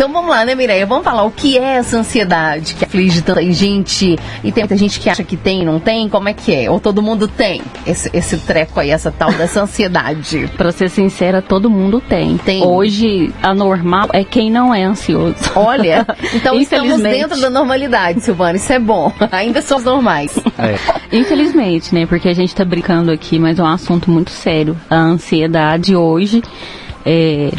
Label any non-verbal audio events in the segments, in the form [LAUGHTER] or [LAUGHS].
Então vamos lá, né, Mireia? Vamos falar o que é essa ansiedade que aflige tanta gente e tem muita gente que acha que tem e não tem. Como é que é? Ou todo mundo tem esse, esse treco aí, essa tal dessa ansiedade? [LAUGHS] Pra ser sincera, todo mundo tem. Tem. Hoje, a normal é quem não é ansioso. Olha, [LAUGHS] então estamos dentro da normalidade, Silvana. Isso é bom. Ainda somos normais. É. Infelizmente, né? Porque a gente tá brincando aqui, mas é um assunto muito sério. A ansiedade hoje, é,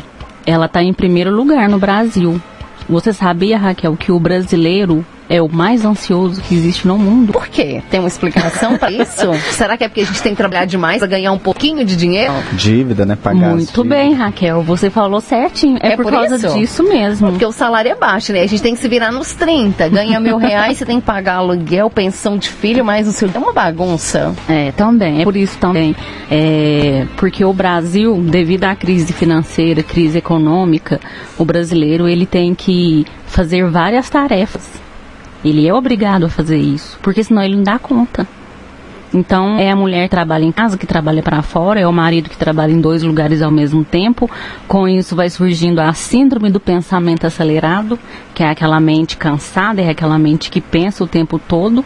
ela tá em primeiro lugar no Brasil. Você sabia, Raquel, que o brasileiro é o mais ansioso que existe no mundo? Por quê? Tem uma explicação pra [LAUGHS] isso? Será que é porque a gente tem que trabalhar demais pra ganhar um pouquinho de dinheiro? Dívida, né? Pagar Muito bem, Raquel. Você falou certinho. É, É por, por causa isso? disso mesmo. Porque o salário é baixo, né? A gente tem que se virar nos 30. Ganha mil reais, você tem que pagar aluguel, pensão de filho, mais o seu. É uma bagunça. É, também. É por isso também. É, porque o Brasil, devido à crise financeira, crise econômica, o brasileiro ele tem que fazer várias tarefas. Ele é obrigado a fazer isso, porque senão ele não dá conta. Então, é a mulher que trabalha em casa, que trabalha para fora, é o marido que trabalha em dois lugares ao mesmo tempo. Com isso, vai surgindo a síndrome do pensamento acelerado, que é aquela mente cansada, é aquela mente que pensa o tempo todo.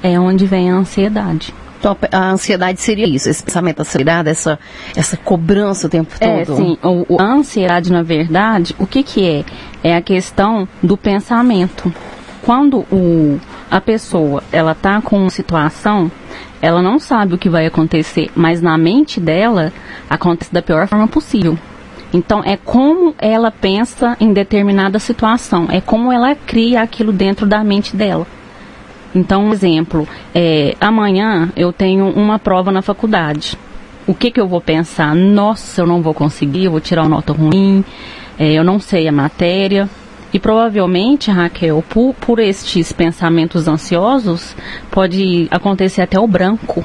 É onde vem a ansiedade. Então, a ansiedade seria isso, esse pensamento acelerado, essa, essa cobrança o tempo É, todo. sim. O, a ansiedade, na verdade, o que que é? É a questão do pensamento. Quando o, a pessoa, ela tá com uma situação, ela não sabe o que vai acontecer, mas na mente dela, acontece da pior forma possível. Então, é como ela pensa em determinada situação, é como ela cria aquilo dentro da mente dela. Então, um exemplo, é, amanhã eu tenho uma prova na faculdade. O que, que eu vou pensar? Nossa, eu não vou conseguir, eu vou tirar uma nota ruim, é, eu não sei a matéria. E provavelmente, Raquel, por, por estes pensamentos ansiosos, pode acontecer até o branco.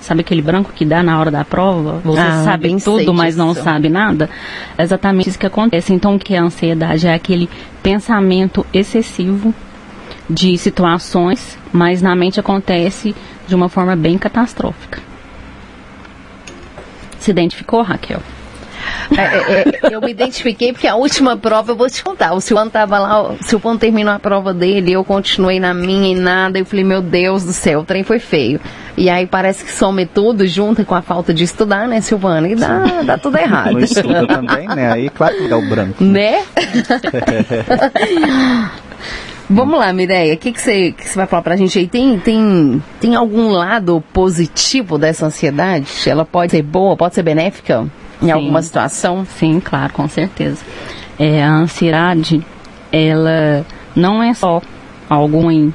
Sabe aquele branco que dá na hora da prova? Você Ah, sabe tudo, mas não sabe nada? É exatamente isso que acontece. Então, o que é a ansiedade? É aquele pensamento excessivo de situações, mas na mente acontece de uma forma bem catastrófica. Se identificou, Raquel? É, é, é, eu me identifiquei porque a última prova, eu vou te contar, o Silvano tava lá, o Silvano terminou a prova dele, eu continuei na minha e nada, eu falei, meu Deus do céu, o trem foi feio. E aí parece que some tudo junto com a falta de estudar, né, Silvano? E dá, dá tudo errado. Não estuda também, né? Aí, claro que dá o branco. Né? [LAUGHS] Vamos lá, Mireia, o que, que, você, que você vai falar pra gente aí? Tem, tem, tem algum lado positivo dessa ansiedade? Ela pode ser boa, pode ser benéfica em Sim. alguma situação? Sim, claro, com certeza. É, a ansiedade, ela não é só algo ruim.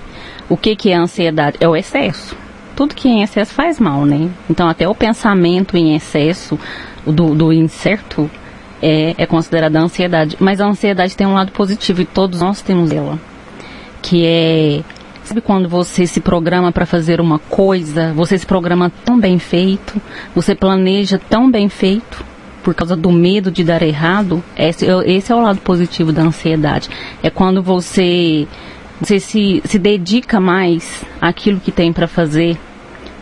O que, que é a ansiedade? É o excesso. Tudo que é em excesso faz mal, né? Então, até o pensamento em excesso do, do incerto é, é considerado ansiedade. Mas a ansiedade tem um lado positivo e todos nós temos ela. Que é Sabe quando você se programa para fazer uma coisa, você se programa tão bem feito, você planeja tão bem feito, por causa do medo de dar errado? Esse, é- esse é o lado positivo da ansiedade. É quando você, você se, se dedica mais àquilo que tem para fazer.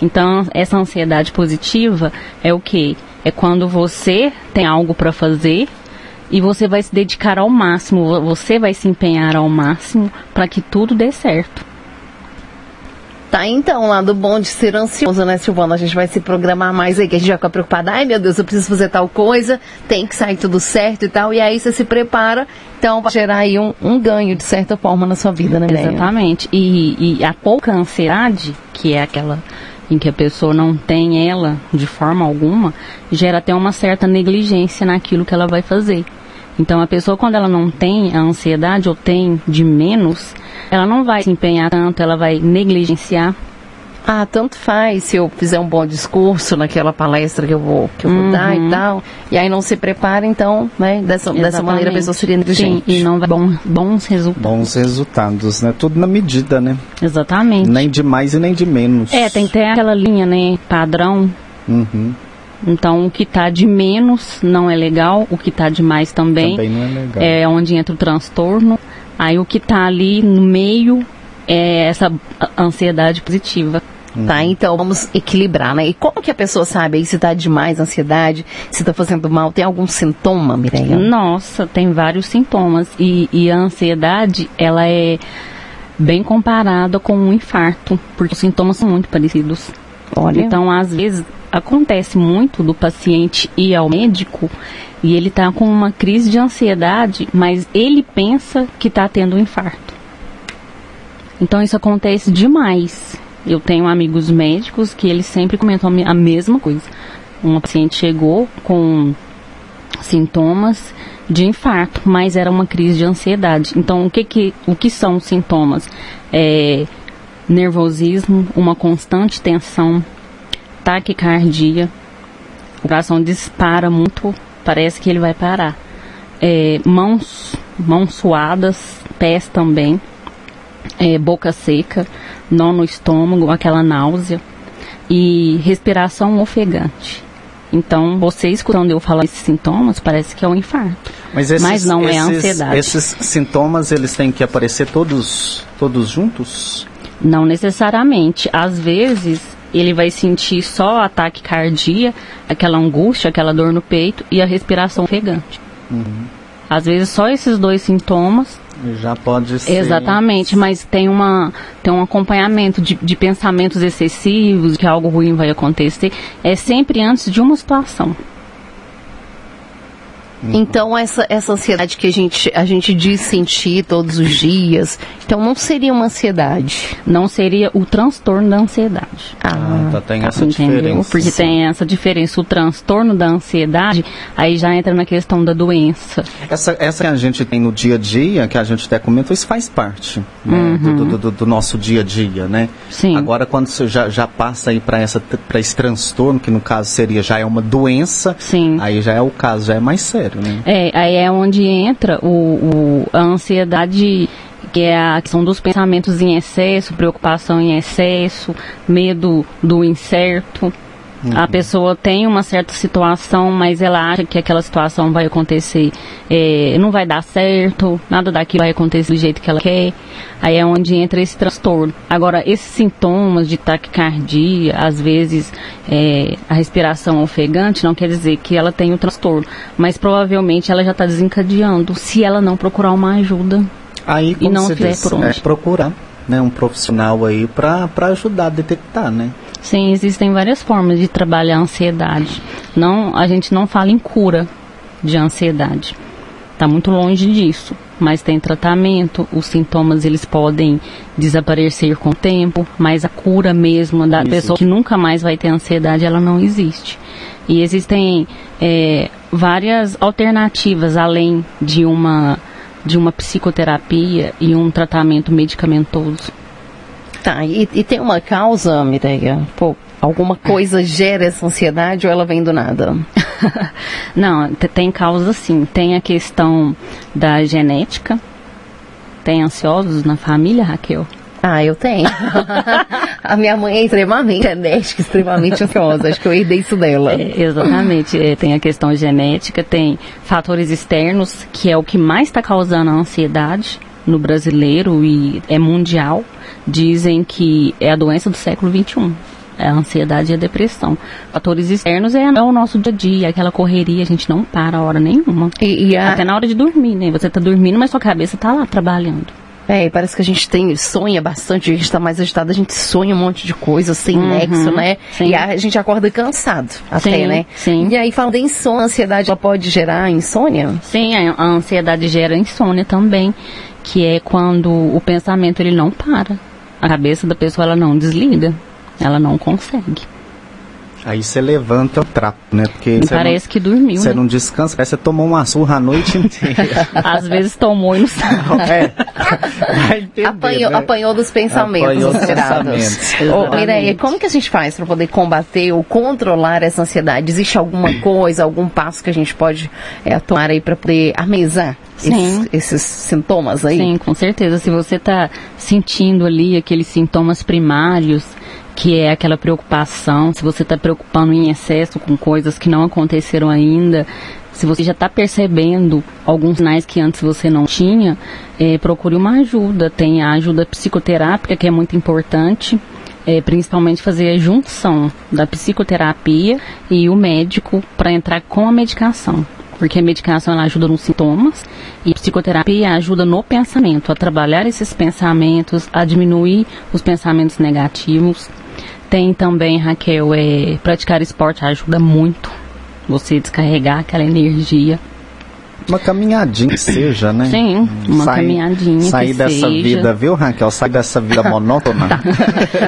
Então, essa ansiedade positiva é o que? É quando você tem algo para fazer e você vai se dedicar ao máximo, vo- você vai se empenhar ao máximo para que tudo dê certo. Tá, então, lá do bom de ser ansioso, né, Silvana? A gente vai se programar mais aí, que a gente vai ficar preocupada. Ai, meu Deus, eu preciso fazer tal coisa, tem que sair tudo certo e tal. E aí você se prepara, então vai gerar aí um, um ganho, de certa forma, na sua vida, né? Exatamente. E, e a pouca ansiedade, que é aquela em que a pessoa não tem ela de forma alguma, gera até uma certa negligência naquilo que ela vai fazer. Então a pessoa quando ela não tem a ansiedade ou tem de menos, ela não vai se empenhar tanto, ela vai negligenciar. Ah, tanto faz se eu fizer um bom discurso naquela palestra que eu vou, que eu vou dar e tal. E aí não se prepara, então, né? Dessa, dessa maneira a pessoa seria Sim, negligente. e não vai bom, bons resultados. Bons resultados, né? Tudo na medida, né? Exatamente. Nem de mais e nem de menos. É, tem que ter aquela linha, né, padrão. Uhum. Então, o que tá de menos não é legal, o que tá de mais também, Também não é legal. é onde entra o transtorno. Aí, o que tá ali no meio é essa ansiedade positiva. Tá, então vamos equilibrar, né? E como que a pessoa sabe aí se tá demais ansiedade, se tá fazendo mal? Tem algum sintoma, Mireia? Nossa, tem vários sintomas. E, e a ansiedade, ela é bem comparada com um infarto, porque os sintomas são muito parecidos. Olha. Então, às vezes, acontece muito do paciente ir ao médico e ele tá com uma crise de ansiedade, mas ele pensa que tá tendo um infarto. Então, isso acontece demais. Eu tenho amigos médicos que eles sempre comentam a me- a mesma coisa. Uma paciente chegou com sintomas de infarto, mas era uma crise de ansiedade. Então, o que, que, o que são os sintomas? É nervosismo, uma constante tensão, taquicardia, o coração dispara muito, parece que ele vai parar. É, mãos, mãos suadas, pés também, é, boca seca, nó no estômago, aquela náusea e respiração ofegante. Então, você escutando eu falar esses sintomas, parece que é um infarto. Mas, esses, Mas não é esses- ansiedade. Esses sintomas, eles têm que aparecer todos, todos juntos? Não necessariamente. Às vezes, ele vai sentir só ataque cardíaco, aquela angústia, aquela dor no peito e a respiração ofegante. Às vezes, só esses dois sintomas Já pode ser. Exatamente, mas tem, uma, tem um acompanhamento de, de pensamentos excessivos, que algo ruim vai acontecer. É sempre antes de uma situação. Então essa, essa ansiedade que a gente, a gente diz sentir todos os dias, então não seria uma ansiedade. Não seria o transtorno da ansiedade. Ah, então tem essa Entendeu? diferença. Porque tem essa diferença. O transtorno da ansiedade, aí já entra na questão da doença. Essa, essa que a gente tem no dia a dia, que a gente até comentou, isso faz parte né, do, do- do- do nosso dia a dia, né? Sim. Agora, quando você já, já passa aí para esse transtorno, que no caso seria já é uma doença, Sim. aí já é o caso, já é mais sério, né? É, aí é onde entra o, o- a ansiedade, que é a questão dos pensamentos em excesso, preocupação em excesso, medo do incerto. A pessoa tem uma certa situação, mas ela acha que aquela situação vai acontecer, é, não vai dar certo, nada daquilo vai acontecer do jeito que ela quer. Aí é onde entra esse transtorno. Agora, esses sintomas de taquicardia, às vezes é, a respiração ofegante, não quer dizer que ela tem o transtorno, mas provavelmente ela já está desencadeando se ela não procurar uma ajuda. Aí, como não diz, por onde. é procurar né, um profissional aí para ajudar a detectar, né? Sim, existem várias formas de trabalhar a ansiedade. Não, a gente não fala em cura de ansiedade. Está muito longe disso. Mas tem tratamento, os sintomas eles podem desaparecer com o tempo, mas a cura mesmo da Isso. pessoa que nunca mais vai ter ansiedade, ela não existe. E existem é, várias alternativas além de uma de uma psicoterapia e um tratamento medicamentoso. Tá, e, e tem uma causa, Mireia? Pô, alguma coisa gera essa ansiedade ou ela vem do nada? [LAUGHS] Não, te- tem causa sim. Tem a questão da genética. Tem ansiosos na família, Raquel? Ah, eu tenho. [LAUGHS] a minha mãe é extremamente enérgica, extremamente ansiosa. Acho que eu herdei isso dela. É, exatamente. É, tem a questão genética, tem fatores externos, que é o que mais está causando a ansiedade no brasileiro e é mundial. Dizem que é a doença do século XXI. É a ansiedade e a depressão. Fatores externos é, é o nosso dia a dia, aquela correria, a gente não para a hora nenhuma. E, e a- Até na hora de dormir, né? Você tá dormindo, mas sua cabeça tá lá trabalhando. É, parece que a gente tem, sonha bastante, a gente tá mais agitado, a gente sonha um monte de coisa sem nexo, né? Uhum. sim. E a gente acorda cansado até, Sim, né? sim. E aí, falando em insônia, a ansiedade, ela pode gerar insônia? Sim, a, ansiedade gera insônia também, que é quando o pensamento ele não para. A cabeça da pessoa ela não desliga, ela não consegue. Aí você levanta o trapo, né? Porque E você parece que dormiu, Você né? não descansa, aí você tomou uma surra a noite [LAUGHS] inteira. Às vezes tomou e não [LAUGHS] sabe. é. Vai entender, apanhou, né? apanhou dos pensamentos Apanhou dos pensamentos. Ô. Mireia, como que a gente faz para poder combater ou controlar essa ansiedade? Existe alguma coisa, algum passo que a gente pode é, tomar aí para poder amenizar Sim. esses, esses sintomas aí? Sim, com certeza. Se você está sentindo ali aqueles sintomas primários, que é aquela preocupação, se você está preocupando em excesso com coisas que não aconteceram ainda, se você já está percebendo alguns sinais que antes você não tinha, eh, procure uma ajuda. Tem a ajuda psicoterápica, que é muito importante. é, principalmente fazer a junção da psicoterapia e o médico para entrar com a medicação. Porque a medicação ela ajuda nos sintomas e a psicoterapia ajuda no pensamento, a trabalhar esses pensamentos, a diminuir os pensamentos negativos. Tem também, Raquel, é, praticar esporte ajuda muito você descarregar aquela energia. Uma caminhadinha que [LAUGHS] seja, né? Sim, uma caminhadinha Sair dessa seja. vida, viu, Raquel? Sair dessa vida [LAUGHS] monótona.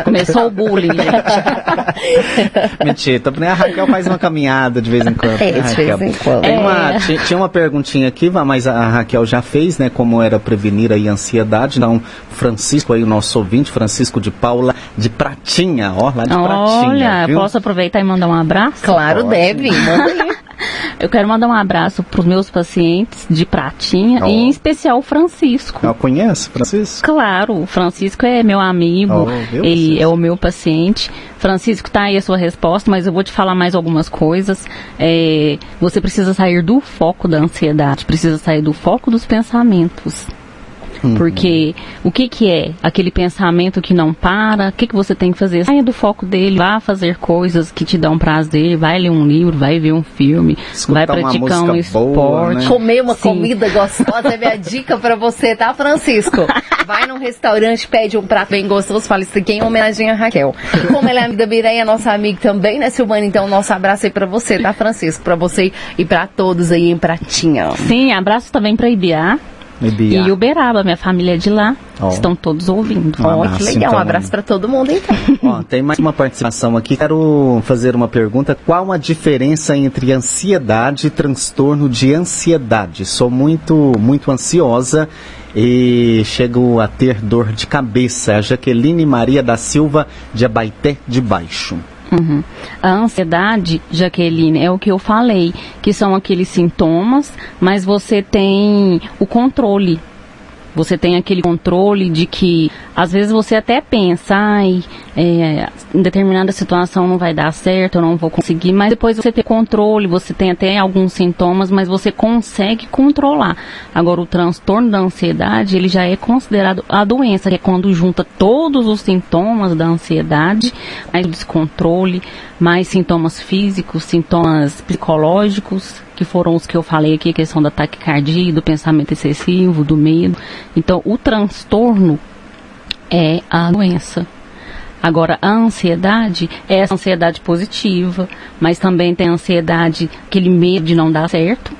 Começou o bullying, gente. [LAUGHS] Mentira, também a Raquel faz uma caminhada de vez em quando. É, né, de vez Raquel? em quando. Tem uma, É. ti- tinha uma perguntinha aqui, mas a Raquel já fez, né? Como era prevenir aí a ansiedade. Então, Francisco aí, o nosso ouvinte, Francisco de Paula, de Pratinha, ó, lá de Pratinha. Olha, posso aproveitar e mandar um abraço? Claro, Pode. deve. Manda aí. [LAUGHS] Eu quero mandar um abraço para os meus pacientes de Pratinha, Oh. e em especial o Francisco. Eu conheço, Francisco? Claro, o Francisco é meu amigo, Oh, ele é o meu paciente. Francisco, tá aí a sua resposta, mas eu vou te falar mais algumas coisas. É, você precisa sair do foco da ansiedade, precisa sair do foco dos pensamentos. Uhum. Porque o que que é aquele pensamento que não para? O que que você tem que fazer? Saia do foco dele, vá fazer coisas que te dão prazer, vai ler um livro, vai ver um filme, Escutar vai uma praticar um música boa, esporte. né? Comer uma Sim. comida gostosa é minha [LAUGHS] dica pra você, tá, Francisco? Vai num restaurante, pede um prato bem gostoso, fala isso aqui em homenagem a Raquel. E como ela é amiga da Mireia, nossa amiga também, né, Silvana? Então, nosso abraço aí pra você, tá, Francisco? Pra você e pra todos aí em Pratinha. Sim, abraço também para Ibiá E Bia. e Uberaba, minha família é de lá. Ó. Estão todos ouvindo. Um abraço, que legal. então, um abraço Ana. pra todo mundo, então. [LAUGHS] Ó, tem mais uma participação aqui. Quero fazer uma pergunta. Qual a diferença entre ansiedade e transtorno de ansiedade? Sou muito, muito ansiosa e chego a ter dor de cabeça. A Jaqueline Maria da Silva de Abaité de Baixo. Uhum. A ansiedade, Jaqueline, é o que eu falei, que são aqueles sintomas, mas você tem o controle. Você tem aquele controle de que, às vezes, você até pensa, ai, é, em determinada situação não vai dar certo, eu não vou conseguir, mas depois você tem controle, você tem até alguns sintomas, mas você consegue controlar. Agora, o transtorno da ansiedade, ele já é considerado a doença, que é quando junta todos os sintomas da ansiedade, mais descontrole, mais sintomas físicos, sintomas psicológicos, que foram os que eu falei aqui, a questão da taquicardia, do pensamento excessivo, do medo. Então, o transtorno é a doença. Agora, a ansiedade é essa ansiedade positiva, mas também tem a ansiedade, aquele medo de não dar certo.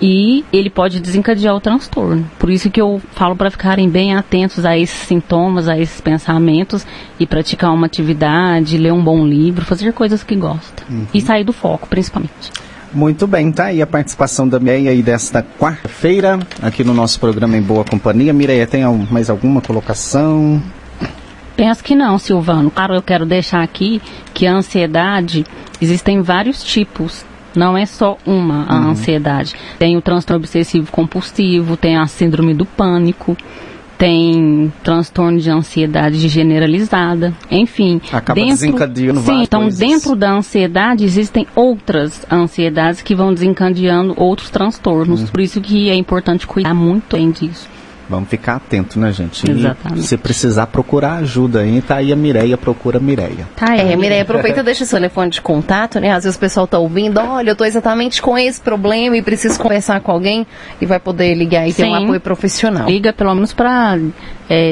E ele pode desencadear o transtorno. Por isso que eu falo para ficarem bem atentos a esses sintomas, a esses pensamentos e praticar uma atividade, ler um bom livro, fazer coisas que gosta. E sair do foco, principalmente. Muito bem, tá aí a participação da Mireia aí desta quarta-feira, aqui no nosso programa Em Boa Companhia. Mireia, tem mais alguma colocação? Penso que não, Silvano. Claro, eu quero deixar aqui que a ansiedade, existem vários tipos. Não é só uma a ansiedade. Tem o transtorno obsessivo compulsivo, tem a síndrome do pânico, tem transtorno de ansiedade generalizada, enfim. Acaba desencadeando Sim, então coisas. dentro da ansiedade existem outras ansiedades que vão desencadeando outros transtornos. Uhum. Por isso que é importante cuidar muito bem disso. Vamos ficar atento, né, gente? E Exatamente. se precisar procurar ajuda aí, tá aí a Mireia, procura a Mireia. Tá É, Mireia, aproveita e deixa seu telefone de contato, né? Às vezes o pessoal tá ouvindo, olha, eu tô exatamente com esse problema e preciso conversar com alguém e vai poder ligar e ter um Sim. apoio profissional. Liga pelo menos para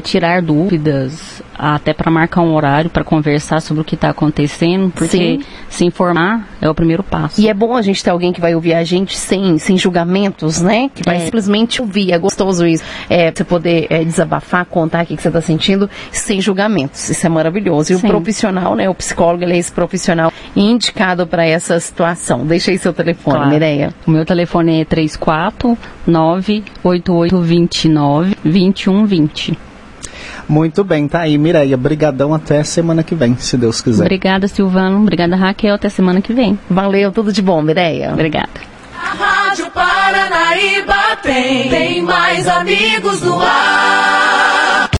tirar dúvidas, até para marcar um horário para conversar sobre o que está acontecendo, porque Sim. se informar é o primeiro passo. E é bom a gente ter alguém que vai ouvir a gente sem, sem julgamentos, né? Que vai É. simplesmente ouvir. É gostoso isso. É, você poder é, desabafar, contar o que, que você está sentindo sem julgamentos. Isso é maravilhoso. E o Sim. profissional, né? O psicólogo, ele é esse profissional indicado para essa situação. Deixa aí seu telefone, Claro. Mireia. O meu telefone é 34 98829 2120. Muito bem, tá aí, Mireia. Brigadão até semana que vem, se Deus quiser. Obrigada, Silvano. Obrigada, Raquel. Até semana que vem. Valeu, tudo de bom, Mireia. Obrigada. A Rádio Paranaíba tem, tem mais amigos no ar.